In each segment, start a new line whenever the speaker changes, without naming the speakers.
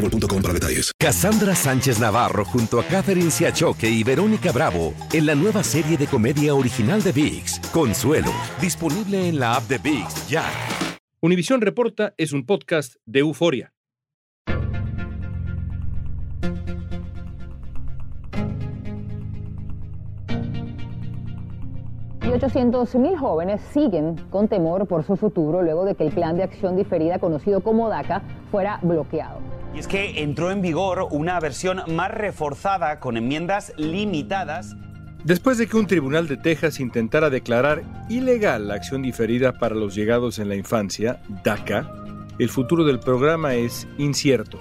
boostmobile.com para detalles.
Cassandra Sánchez Navarro junto a Catherine Siachoque y Verónica Bravo en la nueva serie de comedia original de VIX, Consuelo, disponible en la app de VIX ya.
Univisión Reporta es un podcast de euforia.
Y 800.000 jóvenes siguen con temor por su futuro luego de que el plan de acción diferida conocido como DACA fuera bloqueado.
Y es que entró en vigor una versión más reforzada con enmiendas limitadas.
Después de que un tribunal de Texas intentara declarar ilegal la acción diferida para los llegados en la infancia, DACA, el futuro del programa es incierto.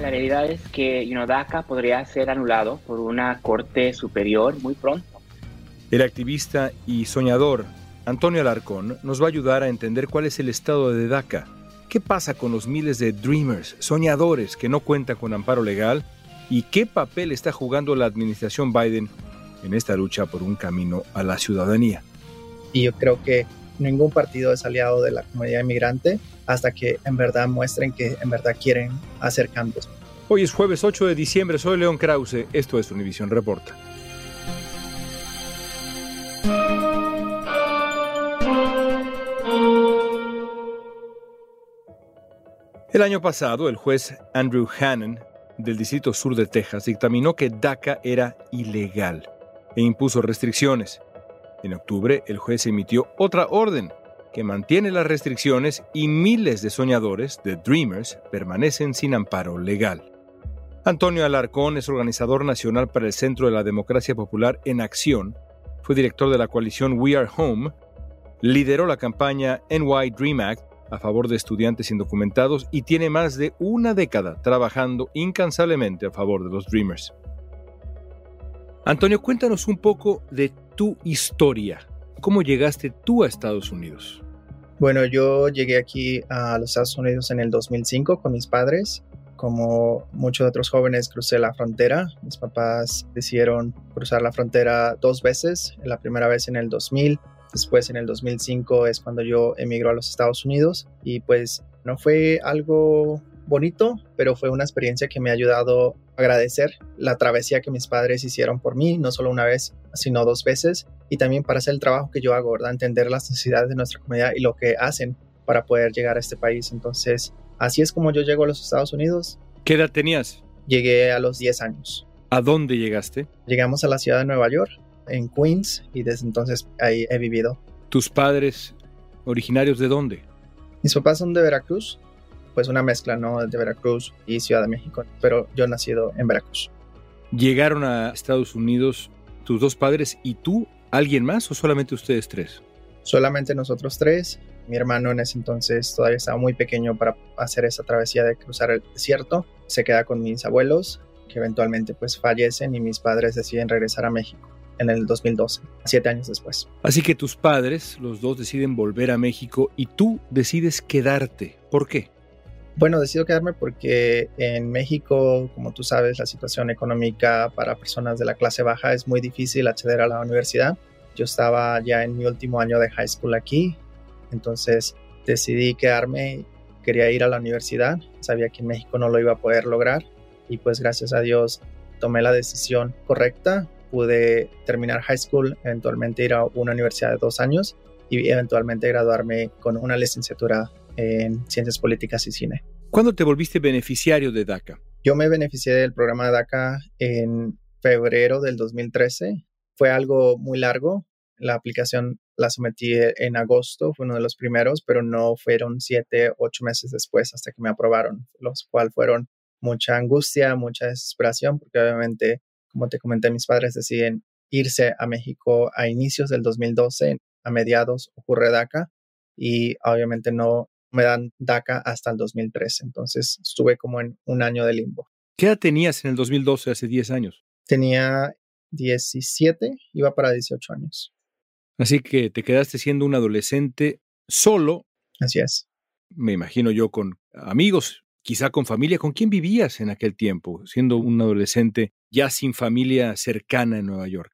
La realidad es que you know, DACA podría ser anulado por una corte superior muy pronto.
El activista y soñador Antonio Alarcón nos va a ayudar a entender cuál es el estado de DACA ¿Qué pasa con los miles de dreamers, soñadores que no cuentan con amparo legal? ¿Y qué papel está jugando la administración Biden en esta lucha por un camino a la ciudadanía?
Y yo creo que ningún partido es aliado de la comunidad inmigrante hasta que en verdad muestren que en verdad quieren hacer cambios.
Hoy es jueves 8 de diciembre, soy León Krause, esto es Univision Reporta. El año pasado, el juez Andrew Hannon del Distrito Sur de Texas dictaminó que DACA era ilegal e impuso restricciones. En octubre, el juez emitió otra orden que mantiene las restricciones y miles de soñadores, de Dreamers, permanecen sin amparo legal. Antonio Alarcón es organizador nacional para el Centro de la Democracia Popular en Acción, fue director de la coalición We Are Home, lideró la campaña NY Dream Act a favor de estudiantes indocumentados y tiene más de una década trabajando incansablemente a favor de los Dreamers. Antonio, cuéntanos un poco de tu historia. ¿Cómo llegaste tú a Estados Unidos?
Bueno, yo llegué aquí a los Estados Unidos en el 2005 con mis padres. Como muchos otros jóvenes, crucé la frontera. Mis papás decidieron cruzar la frontera dos veces. La primera vez en el 2000 Después en el 2005 es cuando yo emigró a los Estados Unidos y pues no fue algo bonito, pero fue una experiencia que me ha ayudado a agradecer la travesía que mis padres hicieron por mí, no solo una vez, sino dos veces, y también para hacer el trabajo que yo hago, ¿verdad? Entender las necesidades de nuestra comunidad y lo que hacen para poder llegar a este país. Entonces, así es como yo llego a los Estados Unidos.
¿Qué edad tenías?
Llegué a los 10 años.
¿A dónde llegaste?
Llegamos a la ciudad de Nueva York en Queens y desde entonces ahí he vivido.
¿Tus padres originarios de dónde?
Mis papás son de Veracruz, pues una mezcla, ¿no? De Veracruz y Ciudad de México, pero yo nacido en Veracruz.
¿Llegaron a Estados Unidos tus dos padres y tú, alguien más o solamente ustedes tres?
Solamente nosotros tres. Mi hermano en ese entonces todavía estaba muy pequeño para hacer esa travesía de cruzar el desierto. Se queda con mis abuelos, que eventualmente pues fallecen y mis padres deciden regresar a México en el 2012, siete años después.
Así que tus padres, los dos, deciden volver a México y tú decides quedarte. ¿Por qué?
Bueno, decido quedarme porque en México, como tú sabes, la situación económica para personas de la clase baja es muy difícil acceder a la universidad. Yo estaba ya en mi último año de high school aquí, entonces decidí quedarme, quería ir a la universidad, sabía que en México no lo iba a poder lograr y pues gracias a Dios tomé la decisión correcta, pude terminar high school, eventualmente ir a una universidad de dos años y eventualmente graduarme con una licenciatura en ciencias políticas y cine.
¿Cuándo te volviste beneficiario de DACA?
Yo me beneficié del programa de DACA en febrero del 2013. Fue algo muy largo. La aplicación la sometí en agosto, fue uno de los primeros, pero no fueron siete, ocho meses después hasta que me aprobaron, los cuales fueron mucha angustia, mucha desesperación, porque obviamente, como te comenté, mis padres deciden irse a México a inicios del 2012, a mediados ocurre DACA y obviamente no me dan DACA hasta el 2013, entonces estuve como en un año de limbo.
¿Qué edad tenías en el 2012, hace 10 años?
Tenía 17, iba para 18 años.
Así que te quedaste siendo un adolescente solo.
Así es.
Me imagino yo con amigos, quizá con familia. ¿Con quién vivías en aquel tiempo, siendo un adolescente ya sin familia cercana en Nueva York?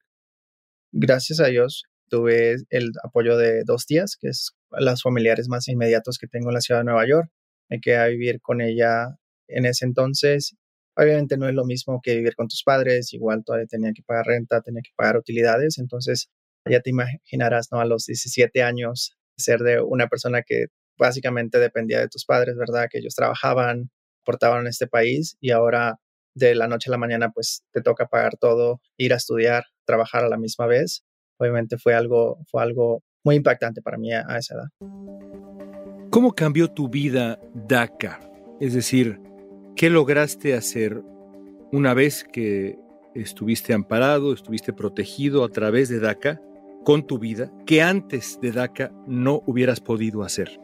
Gracias a Dios tuve el apoyo de dos tías, que es las familiares más inmediatos que tengo en la ciudad de Nueva York. Me quedé a vivir con ella en ese entonces Obviamente no es lo mismo que vivir con tus padres, igual todavía tenía que pagar renta, tenía que pagar utilidades, entonces ya te imaginarás, ¿no? A los 17 años, ser de una persona que básicamente dependía de tus padres, ¿verdad? Que ellos trabajaban, aportaban en este país y ahora de la noche a la mañana pues te toca pagar todo, ir a estudiar, trabajar a la misma vez. Obviamente fue algo, fue algo muy impactante para mí a esa edad.
¿Cómo cambió tu vida DACA? Es decir, ¿Qué lograste hacer una vez que estuviste amparado, estuviste protegido a través de DACA con tu vida, que antes de DACA no hubieras podido hacer?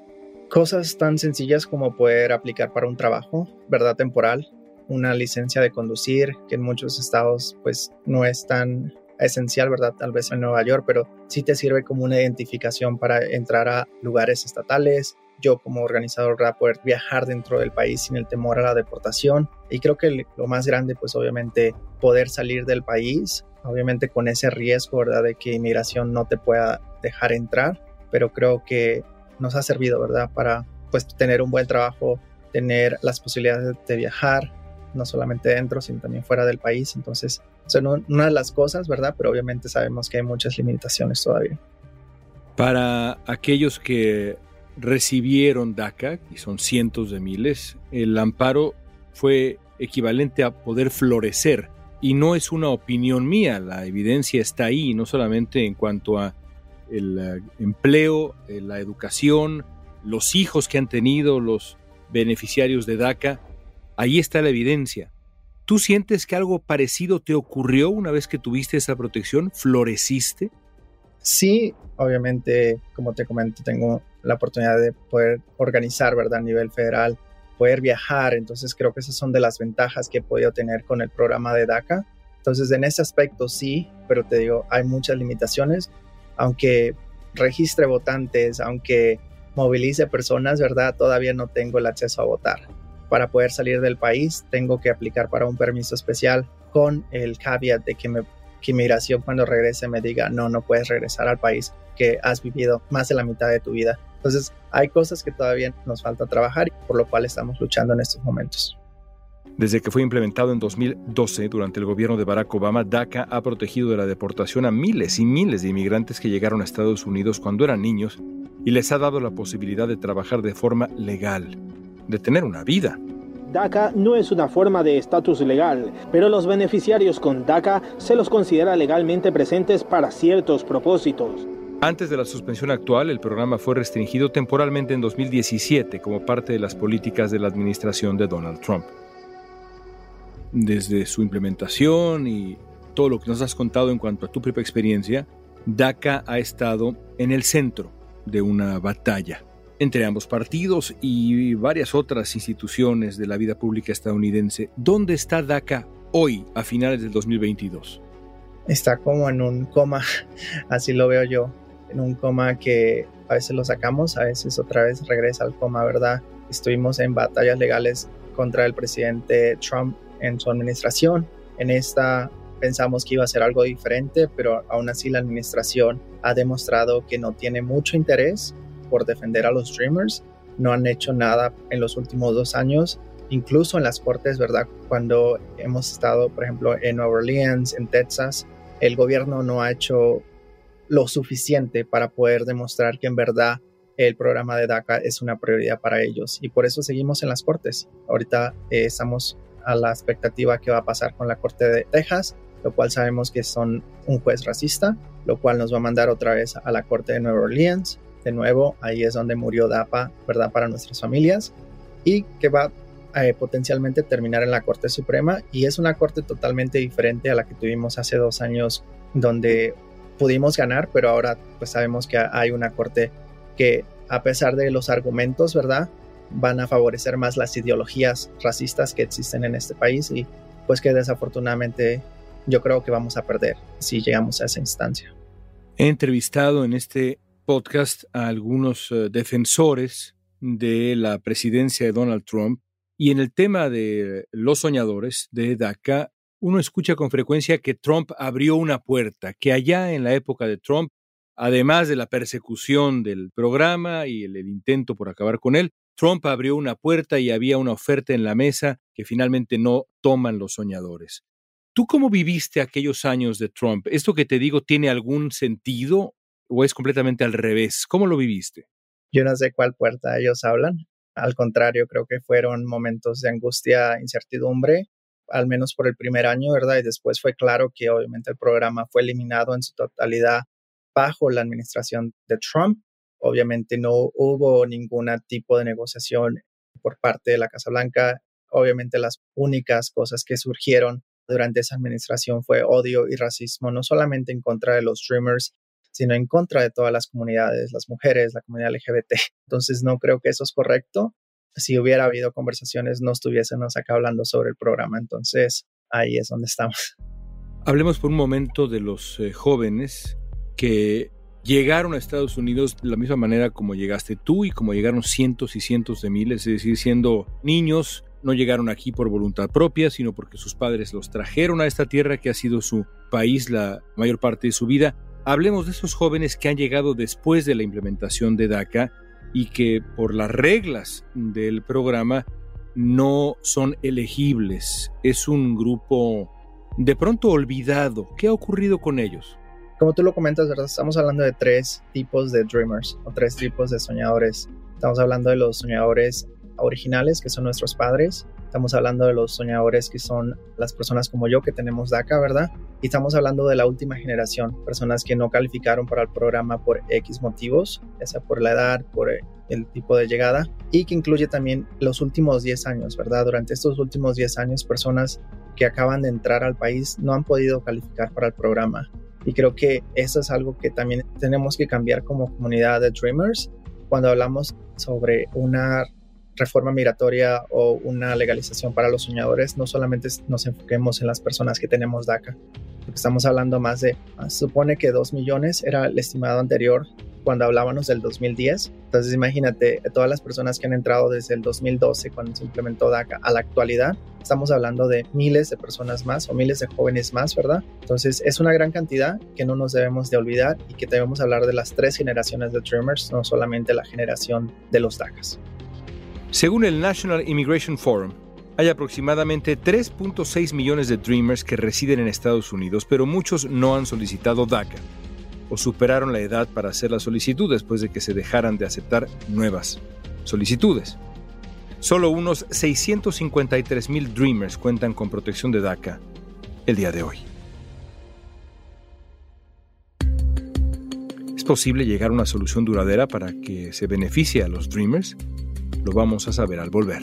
Cosas tan sencillas como poder aplicar para un trabajo, verdad temporal, una licencia de conducir, que en muchos estados pues no es tan esencial, ¿verdad? Tal vez en Nueva York, pero sí te sirve como una identificación para entrar a lugares estatales, yo como organizador para poder viajar dentro del país sin el temor a la deportación. Y creo que lo más grande, pues obviamente poder salir del país, obviamente con ese riesgo, ¿verdad? De que inmigración no te pueda dejar entrar, pero creo que nos ha servido, ¿verdad? Para pues tener un buen trabajo, tener las posibilidades de viajar, no solamente dentro, sino también fuera del país. Entonces, son una de las cosas, ¿verdad? Pero obviamente sabemos que hay muchas limitaciones todavía.
Para aquellos que recibieron DACA, y son cientos de miles, el amparo fue equivalente a poder florecer. Y no es una opinión mía, la evidencia está ahí, no solamente en cuanto a el eh, empleo, eh, la educación, los hijos que han tenido los beneficiarios de DACA, ahí está la evidencia. ¿Tú sientes que algo parecido te ocurrió una vez que tuviste esa protección? ¿Floreciste?
Sí, obviamente, como te comento, tengo la oportunidad de poder organizar, ¿verdad? A nivel federal, poder viajar. Entonces creo que esas son de las ventajas que he podido tener con el programa de DACA. Entonces en ese aspecto sí, pero te digo, hay muchas limitaciones. Aunque registre votantes, aunque movilice personas, ¿verdad? Todavía no tengo el acceso a votar. Para poder salir del país tengo que aplicar para un permiso especial con el caveat de que me que inmigración cuando regrese me diga, no, no puedes regresar al país que has vivido más de la mitad de tu vida. Entonces, hay cosas que todavía nos falta trabajar y por lo cual estamos luchando en estos momentos.
Desde que fue implementado en 2012 durante el gobierno de Barack Obama, DACA ha protegido de la deportación a miles y miles de inmigrantes que llegaron a Estados Unidos cuando eran niños y les ha dado la posibilidad de trabajar de forma legal, de tener una vida.
DACA no es una forma de estatus legal, pero los beneficiarios con DACA se los considera legalmente presentes para ciertos propósitos.
Antes de la suspensión actual, el programa fue restringido temporalmente en 2017 como parte de las políticas de la administración de Donald Trump. Desde su implementación y todo lo que nos has contado en cuanto a tu propia experiencia, DACA ha estado en el centro de una batalla entre ambos partidos y varias otras instituciones de la vida pública estadounidense. ¿Dónde está DACA hoy, a finales del 2022?
Está como en un coma, así lo veo yo, en un coma que a veces lo sacamos, a veces otra vez regresa al coma, ¿verdad? Estuvimos en batallas legales contra el presidente Trump en su administración. En esta pensamos que iba a ser algo diferente, pero aún así la administración ha demostrado que no tiene mucho interés por defender a los streamers. No han hecho nada en los últimos dos años, incluso en las cortes, ¿verdad? Cuando hemos estado, por ejemplo, en Nueva Orleans, en Texas, el gobierno no ha hecho lo suficiente para poder demostrar que en verdad el programa de DACA es una prioridad para ellos y por eso seguimos en las cortes. Ahorita eh, estamos a la expectativa que va a pasar con la Corte de Texas, lo cual sabemos que son un juez racista, lo cual nos va a mandar otra vez a la Corte de Nueva Orleans de nuevo, ahí es donde murió DAPA, ¿verdad? Para nuestras familias y que va a eh, potencialmente terminar en la Corte Suprema y es una corte totalmente diferente a la que tuvimos hace dos años donde pudimos ganar, pero ahora pues sabemos que hay una corte que a pesar de los argumentos, ¿verdad? Van a favorecer más las ideologías racistas que existen en este país y pues que desafortunadamente yo creo que vamos a perder si llegamos a esa instancia.
He entrevistado en este podcast a algunos eh, defensores de la presidencia de Donald Trump y en el tema de los soñadores de DACA, uno escucha con frecuencia que Trump abrió una puerta, que allá en la época de Trump, además de la persecución del programa y el, el intento por acabar con él, Trump abrió una puerta y había una oferta en la mesa que finalmente no toman los soñadores. ¿Tú cómo viviste aquellos años de Trump? ¿Esto que te digo tiene algún sentido o es completamente al revés? ¿Cómo lo viviste?
Yo no sé cuál puerta ellos hablan. Al contrario, creo que fueron momentos de angustia, incertidumbre, al menos por el primer año, ¿verdad? Y después fue claro que obviamente el programa fue eliminado en su totalidad bajo la administración de Trump. Obviamente no hubo ningún tipo de negociación por parte de la Casa Blanca. Obviamente las únicas cosas que surgieron durante esa administración fue odio y racismo, no solamente en contra de los streamers, sino en contra de todas las comunidades, las mujeres, la comunidad LGBT. Entonces no creo que eso es correcto. Si hubiera habido conversaciones, no estuviésemos acá hablando sobre el programa. Entonces ahí es donde estamos.
Hablemos por un momento de los eh, jóvenes que llegaron a Estados Unidos de la misma manera como llegaste tú y como llegaron cientos y cientos de miles, es decir, siendo niños, no llegaron aquí por voluntad propia, sino porque sus padres los trajeron a esta tierra que ha sido su país la mayor parte de su vida. Hablemos de esos jóvenes que han llegado después de la implementación de DACA y que por las reglas del programa no son elegibles. Es un grupo de pronto olvidado. ¿Qué ha ocurrido con ellos?
Como tú lo comentas, ¿verdad? Estamos hablando de tres tipos de dreamers o tres tipos de soñadores. Estamos hablando de los soñadores originales, que son nuestros padres. Estamos hablando de los soñadores que son las personas como yo que tenemos DACA, ¿verdad? Y estamos hablando de la última generación, personas que no calificaron para el programa por X motivos, ya sea por la edad, por el tipo de llegada, y que incluye también los últimos 10 años, ¿verdad? Durante estos últimos 10 años, personas que acaban de entrar al país no han podido calificar para el programa. Y creo que eso es algo que también tenemos que cambiar como comunidad de Dreamers cuando hablamos sobre una reforma migratoria o una legalización para los soñadores, no solamente nos enfoquemos en las personas que tenemos DACA, estamos hablando más de, ah, supone que 2 millones era el estimado anterior cuando hablábamos del 2010. Entonces imagínate, todas las personas que han entrado desde el 2012, cuando se implementó DACA, a la actualidad, estamos hablando de miles de personas más o miles de jóvenes más, ¿verdad? Entonces es una gran cantidad que no nos debemos de olvidar y que debemos hablar de las tres generaciones de Dreamers, no solamente la generación de los DACAs.
Según el National Immigration Forum, hay aproximadamente 3.6 millones de Dreamers que residen en Estados Unidos, pero muchos no han solicitado DACA o superaron la edad para hacer la solicitud después de que se dejaran de aceptar nuevas solicitudes. Solo unos 653 mil Dreamers cuentan con protección de DACA el día de hoy. ¿Es posible llegar a una solución duradera para que se beneficie a los Dreamers? Lo vamos a saber al volver.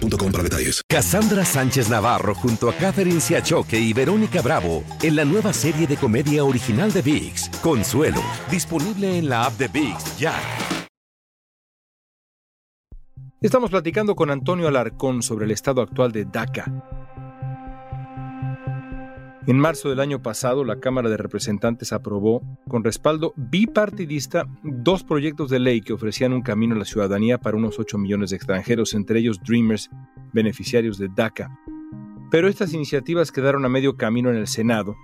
boostmobile.com para detalles.
Cassandra Sánchez Navarro junto a Catherine Siachoque y Verónica Bravo en la nueva serie de comedia original de VIX, Consuelo, disponible en la app de VIX ya.
Estamos platicando con Antonio Alarcón sobre el estado actual de DACA en marzo del año pasado, la Cámara de Representantes aprobó, con respaldo bipartidista, dos proyectos de ley que ofrecían un camino a la ciudadanía para unos 8 millones de extranjeros, entre ellos Dreamers, beneficiarios de DACA. Pero estas iniciativas quedaron a medio camino en el Senado,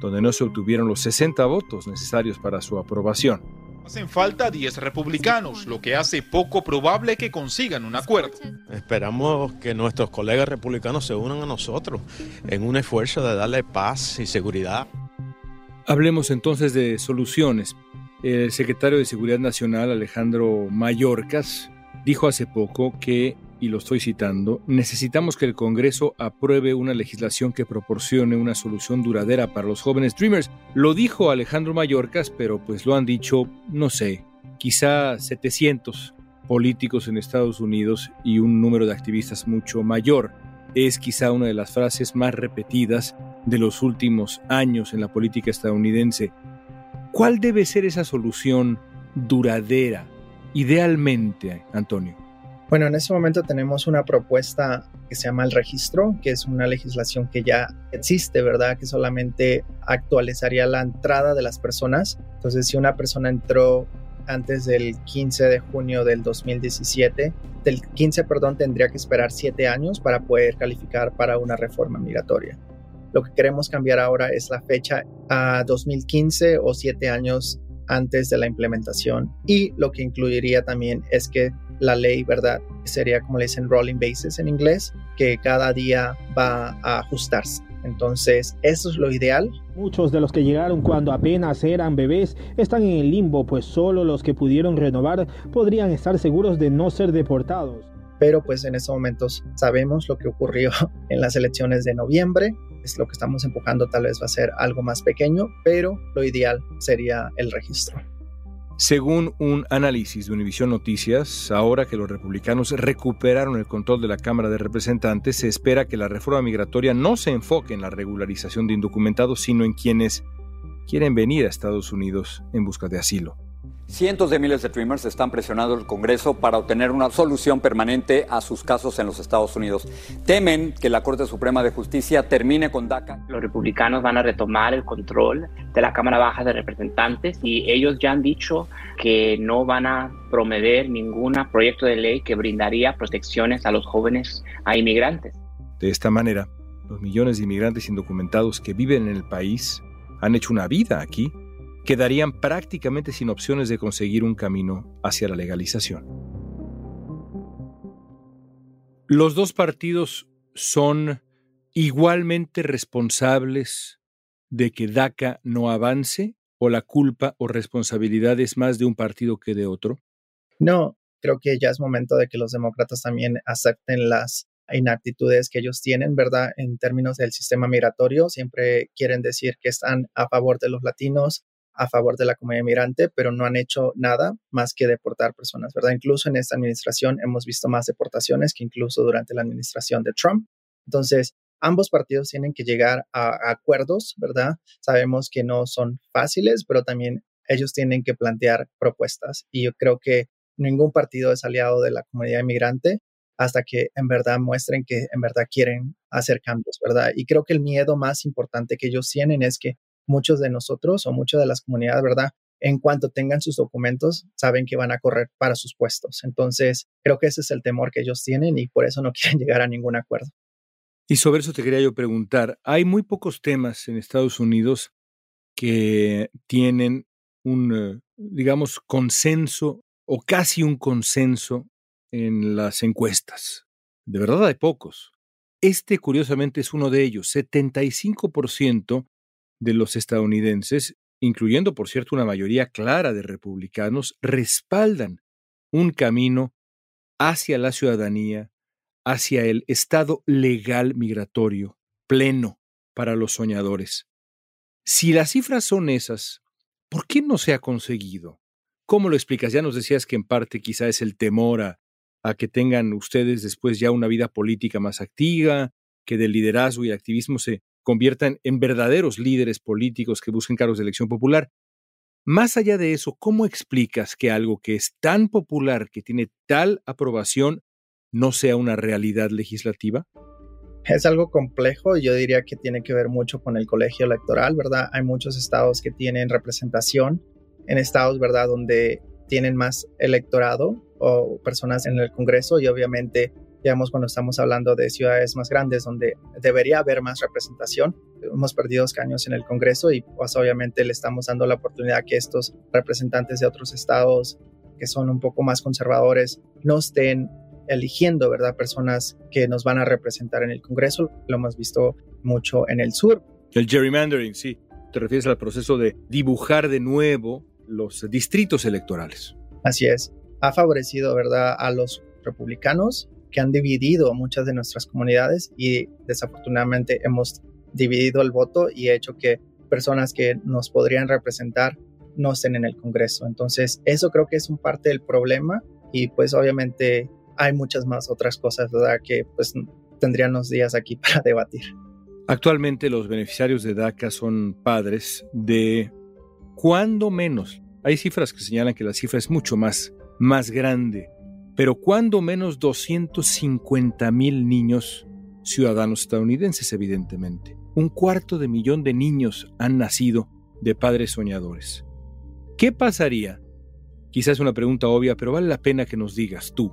donde no se obtuvieron los 60 votos necesarios para su aprobación.
Hacen falta 10 republicanos, lo que hace poco probable que consigan un acuerdo.
Esperamos que nuestros colegas republicanos se unan a nosotros en un esfuerzo de darle paz y seguridad.
Hablemos entonces de soluciones. El secretario de Seguridad Nacional, Alejandro Mayorkas, dijo hace poco que, y lo estoy citando, necesitamos que el Congreso apruebe una legislación que proporcione una solución duradera para los jóvenes Dreamers. Lo dijo Alejandro Mayorkas, pero pues lo han dicho, no sé, quizá 700 políticos en Estados Unidos y un número de activistas mucho mayor. Es quizá una de las frases más repetidas de los últimos años en la política estadounidense. ¿Cuál debe ser esa solución duradera, idealmente, Antonio?
Bueno, en este momento tenemos una propuesta que se llama el registro, que es una legislación que ya existe, ¿verdad? Que solamente actualizaría la entrada de las personas. Entonces, si una persona entró antes del 15 de junio del 2017, del 15, perdón, tendría que esperar siete años para poder calificar para una reforma migratoria. Lo que queremos cambiar ahora es la fecha a 2015 o siete años antes de la implementación y lo que incluiría también es que la ley, ¿verdad? Sería como le dicen rolling basis en inglés, que cada día va a ajustarse. Entonces, eso es lo ideal.
Muchos de los que llegaron cuando apenas eran bebés están en el limbo, pues solo los que pudieron renovar podrían estar seguros de no ser deportados.
Pero pues en estos momentos sabemos lo que ocurrió en las elecciones de noviembre es lo que estamos empujando tal vez va a ser algo más pequeño, pero lo ideal sería el registro.
Según un análisis de Univision Noticias, ahora que los republicanos recuperaron el control de la Cámara de Representantes, se espera que la reforma migratoria no se enfoque en la regularización de indocumentados, sino en quienes quieren venir a Estados Unidos en busca de asilo.
Cientos de miles de Dreamers están presionando al Congreso para obtener una solución permanente a sus casos en los Estados Unidos. Temen que la Corte Suprema de Justicia termine con DACA.
Los republicanos van a retomar el control de la Cámara Baja de Representantes y ellos ya han dicho que no van a promover ningún proyecto de ley que brindaría protecciones a los jóvenes a inmigrantes.
De esta manera, los millones de inmigrantes indocumentados que viven en el país han hecho una vida aquí quedarían prácticamente sin opciones de conseguir un camino hacia la legalización. Los dos partidos son igualmente responsables de que DACA no avance o la culpa o responsabilidad es más de un partido que de otro?
No, creo que ya es momento de que los demócratas también acepten las inaptitudes que ellos tienen, ¿verdad? En términos del sistema migratorio, siempre quieren decir que están a favor de los latinos, a favor de la comunidad migrante, pero no han hecho nada más que deportar personas, ¿verdad? Incluso en esta administración hemos visto más deportaciones que incluso durante la administración de Trump. Entonces, ambos partidos tienen que llegar a, acuerdos, ¿verdad? Sabemos que no son fáciles, pero también ellos tienen que plantear propuestas. Y yo creo que ningún partido es aliado de la comunidad inmigrante hasta que en verdad muestren que en verdad quieren hacer cambios, ¿verdad? Y creo que el miedo más importante que ellos tienen es que muchos de nosotros o muchas de las comunidades, ¿verdad? En cuanto tengan sus documentos, saben que van a correr para sus puestos. Entonces, creo que ese es el temor que ellos tienen y por eso no quieren llegar a ningún acuerdo.
Y sobre eso te quería yo preguntar, hay muy pocos temas en Estados Unidos que tienen un, eh, digamos, consenso o casi un consenso en las encuestas. De verdad hay pocos. Este, curiosamente, es uno de ellos. 75% de los estadounidenses, incluyendo por cierto una mayoría clara de republicanos, respaldan un camino hacia la ciudadanía, hacia el estado legal migratorio pleno para los soñadores. Si las cifras son esas, ¿por qué no se ha conseguido? ¿Cómo lo explicas? Ya nos decías que en parte quizá es el temor a, que tengan ustedes después ya una vida política más activa, que del liderazgo y activismo se, conviertan en verdaderos líderes políticos que busquen cargos de elección popular. Más allá de eso, ¿cómo explicas que algo que es tan popular, que tiene tal aprobación, no sea una realidad legislativa?
Es algo complejo, yo diría que tiene que ver mucho con el colegio electoral, ¿verdad? Hay muchos estados que tienen representación, en estados, ¿verdad?, donde tienen más electorado o personas en el Congreso y obviamente digamos, cuando estamos hablando de ciudades más grandes donde debería haber más representación. Hemos perdido años en el Congreso y pues obviamente le estamos dando la oportunidad que estos representantes de otros estados que son un poco más conservadores no estén eligiendo, ¿verdad? Personas que nos van a representar en el Congreso. Lo hemos visto mucho en el sur.
El gerrymandering, sí. Te refieres al proceso de dibujar de nuevo los distritos electorales.
Así es. Ha favorecido, ¿verdad?, a los republicanos que han dividido muchas de nuestras comunidades y desafortunadamente hemos dividido el voto y hecho que personas que nos podrían representar no estén en el Congreso. Entonces, eso creo que es un parte del problema y pues obviamente hay muchas más otras cosas, ¿verdad? Que pues tendrían los días aquí para debatir.
Actualmente los beneficiarios de DACA son padres de cuando menos. Hay cifras que señalan que la cifra es mucho más, más grande, pero cuando menos 250 mil niños ciudadanos estadounidenses, evidentemente. Un cuarto de millón de niños han nacido de padres soñadores. ¿Qué pasaría? Quizás una pregunta obvia, pero vale la pena que nos digas tú.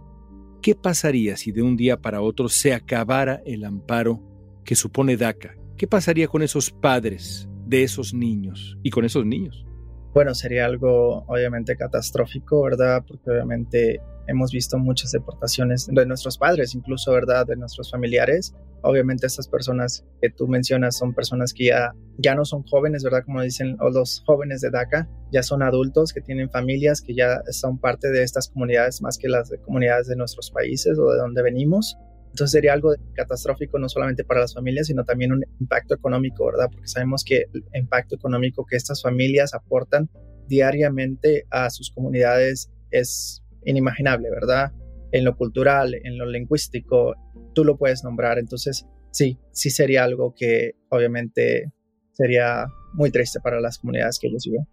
¿Qué pasaría si de un día para otro se acabara el amparo que supone DACA? ¿Qué pasaría con esos padres de esos niños y con esos niños?
Bueno, sería algo obviamente catastrófico, ¿verdad? Porque obviamente hemos visto muchas deportaciones de nuestros padres, incluso, ¿verdad? De nuestros familiares. Obviamente estas personas que tú mencionas son personas que ya, ya no son jóvenes, ¿verdad? Como dicen los jóvenes de DACA, ya son adultos que tienen familias, que ya son parte de estas comunidades más que las de comunidades de nuestros países o de donde venimos. Entonces sería algo catastrófico no solamente para las familias, sino también un impacto económico, ¿verdad? Porque sabemos que el impacto económico que estas familias aportan diariamente a sus comunidades es inimaginable, ¿verdad? En lo cultural, en lo lingüístico, tú lo puedes nombrar. Entonces, sí, sí sería algo que obviamente sería muy triste para las comunidades que ellos viven.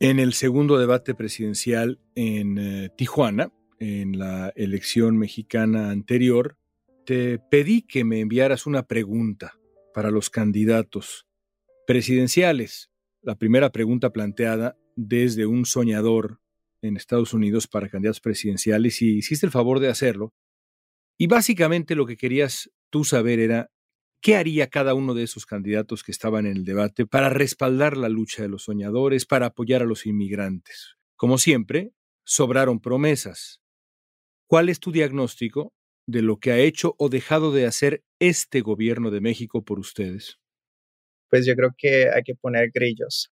En el segundo debate presidencial en eh, Tijuana, en la elección mexicana anterior, te pedí que me enviaras una pregunta para los candidatos presidenciales. La primera pregunta planteada desde un soñador en Estados Unidos para candidatos presidenciales y hiciste el favor de hacerlo. Y básicamente lo que querías tú saber era qué haría cada uno de esos candidatos que estaban en el debate para respaldar la lucha de los soñadores, para apoyar a los inmigrantes. Como siempre, sobraron promesas. ¿Cuál es tu diagnóstico de lo que ha hecho o dejado de hacer este gobierno de México por ustedes?
Pues yo creo que hay que poner grillos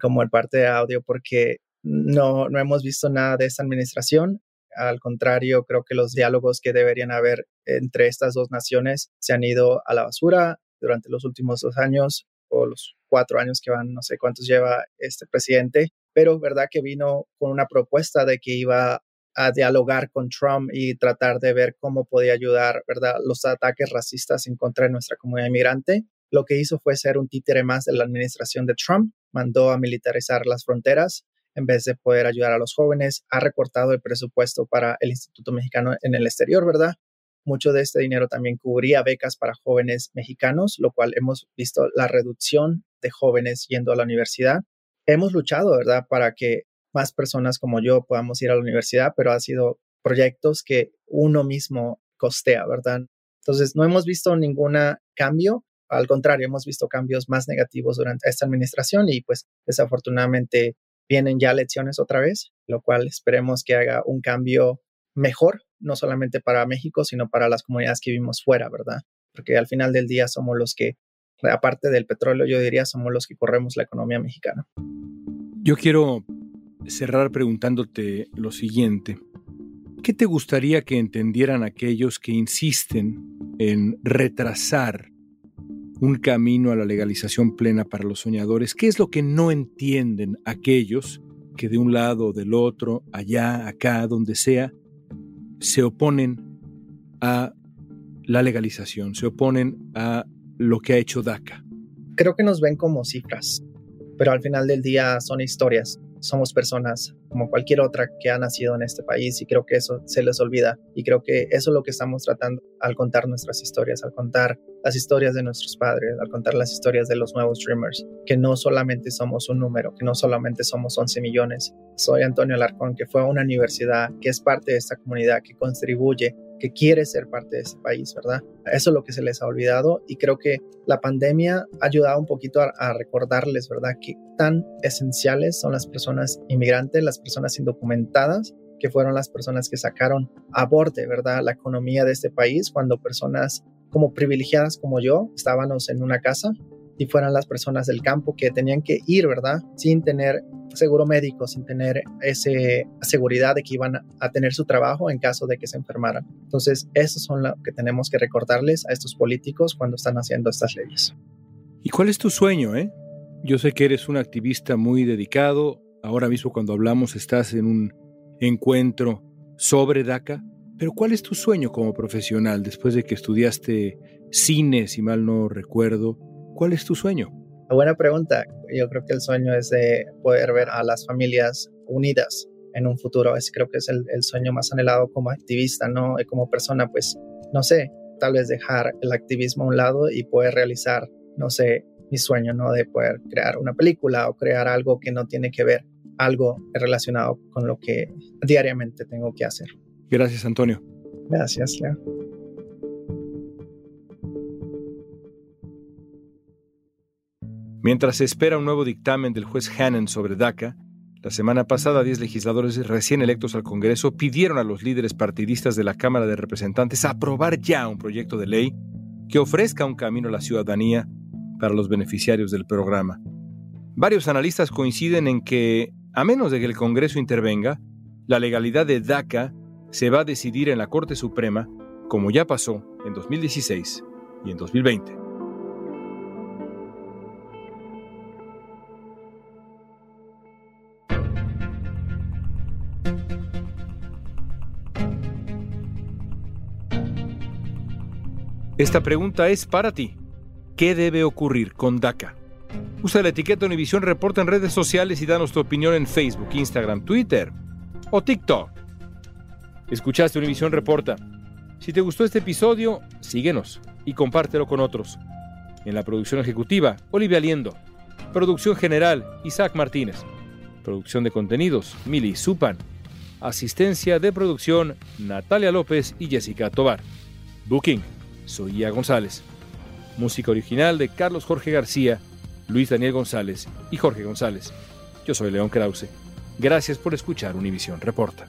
como el parte de audio porque no, no hemos visto nada de esta administración. Al contrario, creo que los diálogos que deberían haber entre estas dos naciones se han ido a la basura durante los últimos dos años o los cuatro años que van, no sé cuántos lleva este presidente, pero verdad que vino con una propuesta de que iba a dialogar con Trump y tratar de ver cómo podía ayudar, ¿verdad?, los ataques racistas en contra de nuestra comunidad inmigrante. Lo que hizo fue ser un títere más de la administración de Trump, mandó a militarizar las fronteras, en vez de poder ayudar a los jóvenes, ha recortado el presupuesto para el Instituto Mexicano en el exterior, ¿verdad? Mucho de este dinero también cubría becas para jóvenes mexicanos, lo cual hemos visto la reducción de jóvenes yendo a la universidad. Hemos luchado, ¿verdad?, para que más personas como yo podamos ir a la universidad, pero ha sido proyectos que uno mismo costea, ¿verdad? Entonces, no hemos visto ningún cambio. Al contrario, hemos visto cambios más negativos durante esta administración y pues desafortunadamente vienen ya elecciones otra vez, lo cual esperemos que haga un cambio mejor, no solamente para México, sino para las comunidades que vivimos fuera, ¿verdad? Porque al final del día somos los que, aparte del petróleo, yo diría, somos los que corremos la economía mexicana.
Yo quiero cerrar preguntándote lo siguiente. ¿Qué te gustaría que entendieran aquellos que insisten en retrasar un camino a la legalización plena para los soñadores. ¿Qué es lo que no entienden aquellos que de un lado o del otro, allá, acá, donde sea, se oponen a la legalización, se oponen a lo que ha hecho DACA?
Creo que nos ven como cifras, pero al final del día son historias. Somos personas como cualquier otra que ha nacido en este país y creo que eso se les olvida y creo que eso es lo que estamos tratando al contar nuestras historias, al contar las historias de nuestros padres, al contar las historias de los nuevos Dreamers, que no solamente somos un número, que no solamente somos 11 millones. Soy Antonio Alarcón, que fue a una universidad, que es parte de esta comunidad, que contribuye que quiere ser parte de este país, ¿verdad? Eso es lo que se les ha olvidado y creo que la pandemia ha ayudado un poquito a, recordarles, ¿verdad? Que tan esenciales son las personas inmigrantes, las personas indocumentadas, que fueron las personas que sacaron a borde, ¿verdad? La economía de este país cuando personas como privilegiadas como yo estábamos en una casa y fueran las personas del campo que tenían que ir, ¿verdad? Sin tener seguro médico, sin tener esa seguridad de que iban a tener su trabajo en caso de que se enfermaran. Entonces, eso son lo que tenemos que recordarles a estos políticos cuando están haciendo estas leyes.
¿Y cuál es tu sueño, eh? Yo sé que eres un activista muy dedicado. Ahora mismo cuando hablamos estás en un encuentro sobre DACA. Pero ¿cuál es tu sueño como profesional después de que estudiaste cine, si mal no recuerdo? ¿Cuál es tu sueño?
Buena pregunta. Yo creo que el sueño es de poder ver a las familias unidas en un futuro. Es, creo que es el, sueño más anhelado como activista, ¿no? Y como persona, pues, no sé, tal vez dejar el activismo a un lado y poder realizar, no sé, mi sueño, ¿no? De poder crear una película o crear algo que no tiene que ver, algo relacionado con lo que diariamente tengo que hacer.
Gracias, Antonio.
Gracias, Leo.
Mientras se espera un nuevo dictamen del juez Hannon sobre DACA, la semana pasada 10 legisladores recién electos al Congreso pidieron a los líderes partidistas de la Cámara de Representantes aprobar ya un proyecto de ley que ofrezca un camino a la ciudadanía para los beneficiarios del programa. Varios analistas coinciden en que, a menos de que el Congreso intervenga, la legalidad de DACA se va a decidir en la Corte Suprema, como ya pasó en 2016 y en 2020. Esta pregunta es para ti. ¿Qué debe ocurrir con DACA? Usa la etiqueta Univisión Reporta en redes sociales y danos tu opinión en Facebook, Instagram, Twitter o TikTok. Escuchaste Univisión Reporta. Si te gustó este episodio, síguenos y compártelo con otros. En la producción ejecutiva, Olivia Liendo. Producción general, Isaac Martínez. Producción de contenidos, Mili Supan. Asistencia de producción, Natalia López y Jessica Tobar. Booking soy Ia González. Música original de Carlos Jorge García, Luis Daniel González y Jorge González. Yo soy León Krause. Gracias por escuchar Univisión Reporta.